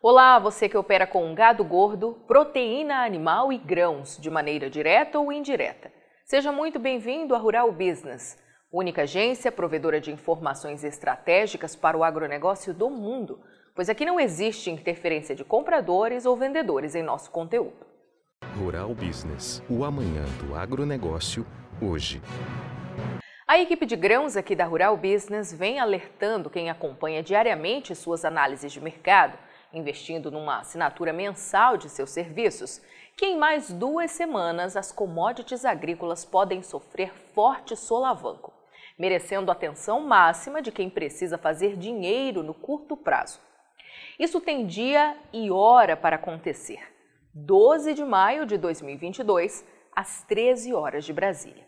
Olá, você que opera com gado gordo, proteína animal e grãos, de maneira direta ou indireta. Seja muito bem-vindo à Rural Business, única agência provedora de informações estratégicas para o agronegócio do mundo, pois aqui não existe interferência de compradores ou vendedores em nosso conteúdo. Rural Business, o amanhã do agronegócio, hoje. A equipe de grãos aqui da Rural Business vem alertando quem acompanha diariamente suas análises de mercado investindo numa assinatura mensal de seus serviços, que em mais duas semanas as commodities agrícolas podem sofrer forte solavanco, merecendo atenção máxima de quem precisa fazer dinheiro no curto prazo. Isso tem dia e hora para acontecer. 12 de maio de 2022, às 13 horas de Brasília.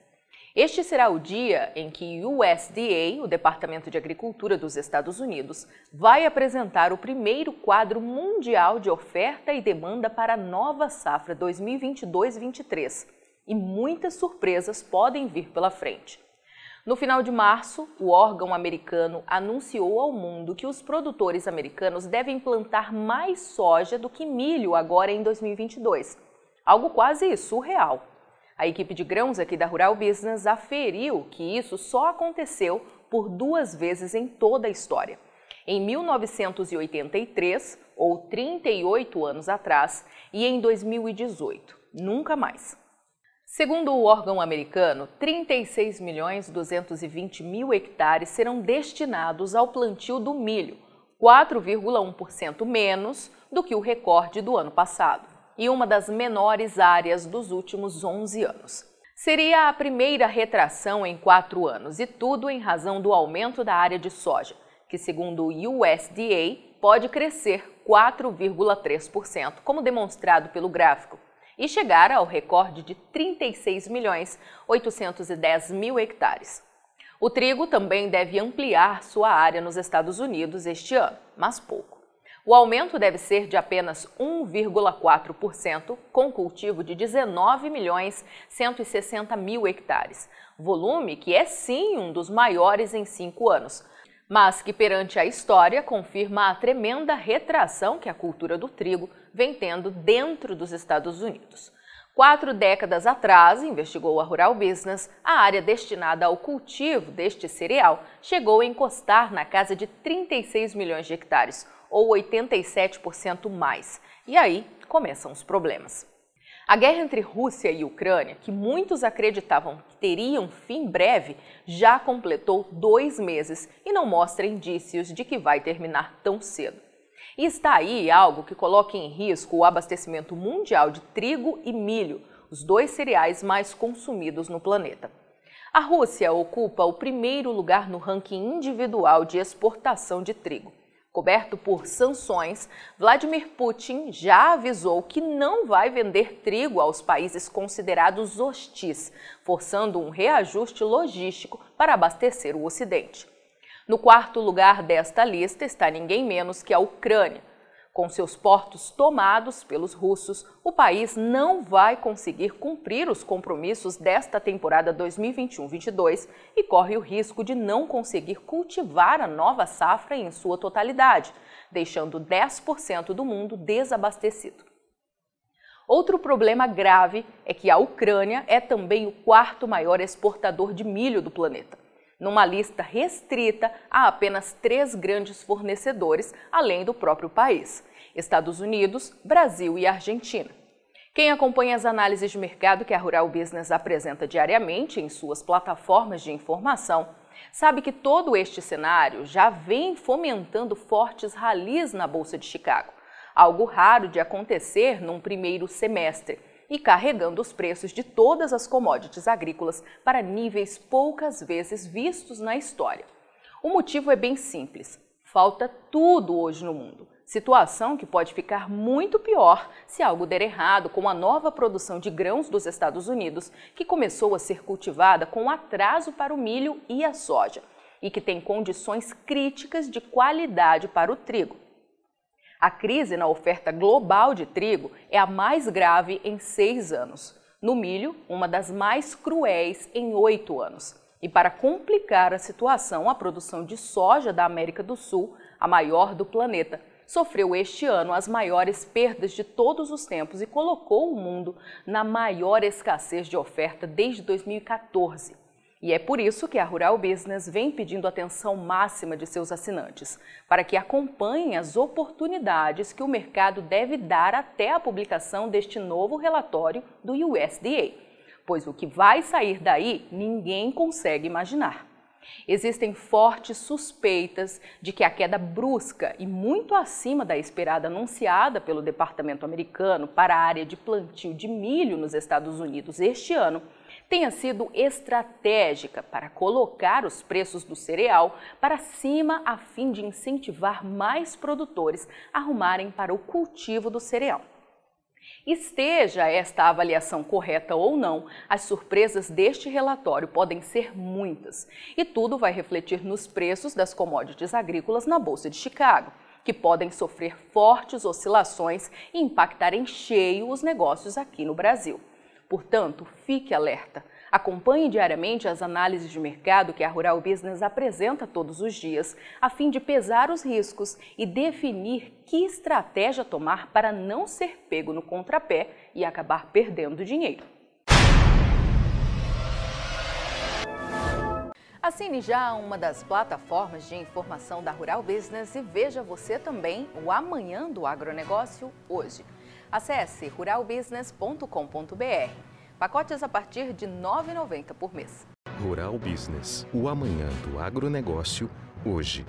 Este será o dia em que o USDA, o Departamento de Agricultura dos Estados Unidos, vai apresentar o primeiro quadro mundial de oferta e demanda para a nova safra 2022-23. E muitas surpresas podem vir pela frente. No final de março, o órgão americano anunciou ao mundo que os produtores americanos devem plantar mais soja do que milho agora em 2022. Algo quase surreal. A equipe de grãos aqui da Rural Business aferiu que isso só aconteceu por duas vezes em toda a história. Em 1983, ou 38 anos atrás, e em 2018. Nunca mais. Segundo o órgão americano, 36 milhões 220 mil hectares serão destinados ao plantio do milho, 4,1% menos do que o recorde do ano passado e uma das menores áreas dos últimos 11 anos. Seria a primeira retração em quatro anos, e tudo em razão do aumento da área de soja, que, segundo o USDA, pode crescer 4,3%, como demonstrado pelo gráfico, e chegar ao recorde de 36 milhões 810 mil hectares. O trigo também deve ampliar sua área nos Estados Unidos este ano, mas pouco. O aumento deve ser de apenas 1,4%, com cultivo de 19 milhões 160 mil hectares, volume que é sim um dos maiores em cinco anos, mas que perante a história confirma a tremenda retração que a cultura do trigo vem tendo dentro dos Estados Unidos. Quatro décadas atrás, investigou a Rural Business, a área destinada ao cultivo deste cereal chegou a encostar na casa de 36 milhões de hectares, ou 87% mais. E aí começam os problemas. A guerra entre Rússia e Ucrânia, que muitos acreditavam que teria um fim breve, já completou dois meses e não mostra indícios de que vai terminar tão cedo. E está aí algo que coloca em risco o abastecimento mundial de trigo e milho, os dois cereais mais consumidos no planeta. A Rússia ocupa o primeiro lugar no ranking individual de exportação de trigo. Coberto por sanções, Vladimir Putin já avisou que não vai vender trigo aos países considerados hostis, forçando um reajuste logístico para abastecer o Ocidente. No quarto lugar desta lista está ninguém menos que a Ucrânia, com seus portos tomados pelos russos, o país não vai conseguir cumprir os compromissos desta temporada 2021-22 e corre o risco de não conseguir cultivar a nova safra em sua totalidade, deixando 10% do mundo desabastecido. Outro problema grave é que a Ucrânia é também o quarto maior exportador de milho do planeta numa lista restrita a apenas três grandes fornecedores, além do próprio país: Estados Unidos, Brasil e Argentina. Quem acompanha as análises de mercado que a Rural Business apresenta diariamente em suas plataformas de informação, sabe que todo este cenário já vem fomentando fortes ralis na Bolsa de Chicago, algo raro de acontecer num primeiro semestre e carregando os preços de todas as commodities agrícolas para níveis poucas vezes vistos na história. O motivo é bem simples: falta tudo hoje no mundo. Situação que pode ficar muito pior se algo der errado com a nova produção de grãos dos Estados Unidos, que começou a ser cultivada com atraso para o milho e a soja, e que tem condições críticas de qualidade para o trigo. A crise na oferta global de trigo é a mais grave em seis anos. No milho, uma das mais cruéis em oito anos. E para complicar a situação, a produção de soja da América do Sul, a maior do planeta, sofreu este ano as maiores perdas de todos os tempos e colocou o mundo na maior escassez de oferta desde 2014. E é por isso que a Rural Business vem pedindo atenção máxima de seus assinantes, para que acompanhem as oportunidades que o mercado deve dar até a publicação deste novo relatório do USDA, pois o que vai sair daí ninguém consegue imaginar. Existem fortes suspeitas de que a queda brusca e muito acima da esperada anunciada pelo Departamento Americano para a área de plantio de milho nos Estados Unidos este ano tenha sido estratégica para colocar os preços do cereal para cima a fim de incentivar mais produtores a arrumarem para o cultivo do cereal. Esteja esta avaliação correta ou não, as surpresas deste relatório podem ser muitas e tudo vai refletir nos preços das commodities agrícolas na Bolsa de Chicago, que podem sofrer fortes oscilações e impactar em cheio os negócios aqui no Brasil. Portanto, fique alerta. Acompanhe diariamente as análises de mercado que a Rural Business apresenta todos os dias, a fim de pesar os riscos e definir que estratégia tomar para não ser pego no contrapé e acabar perdendo dinheiro. Assine já uma das plataformas de informação da Rural Business e veja você também o Amanhã do Agronegócio hoje. Acesse ruralbusiness.com.br. Pacotes a partir de R$ 9,90 por mês. Rural Business, o amanhã do agronegócio, hoje.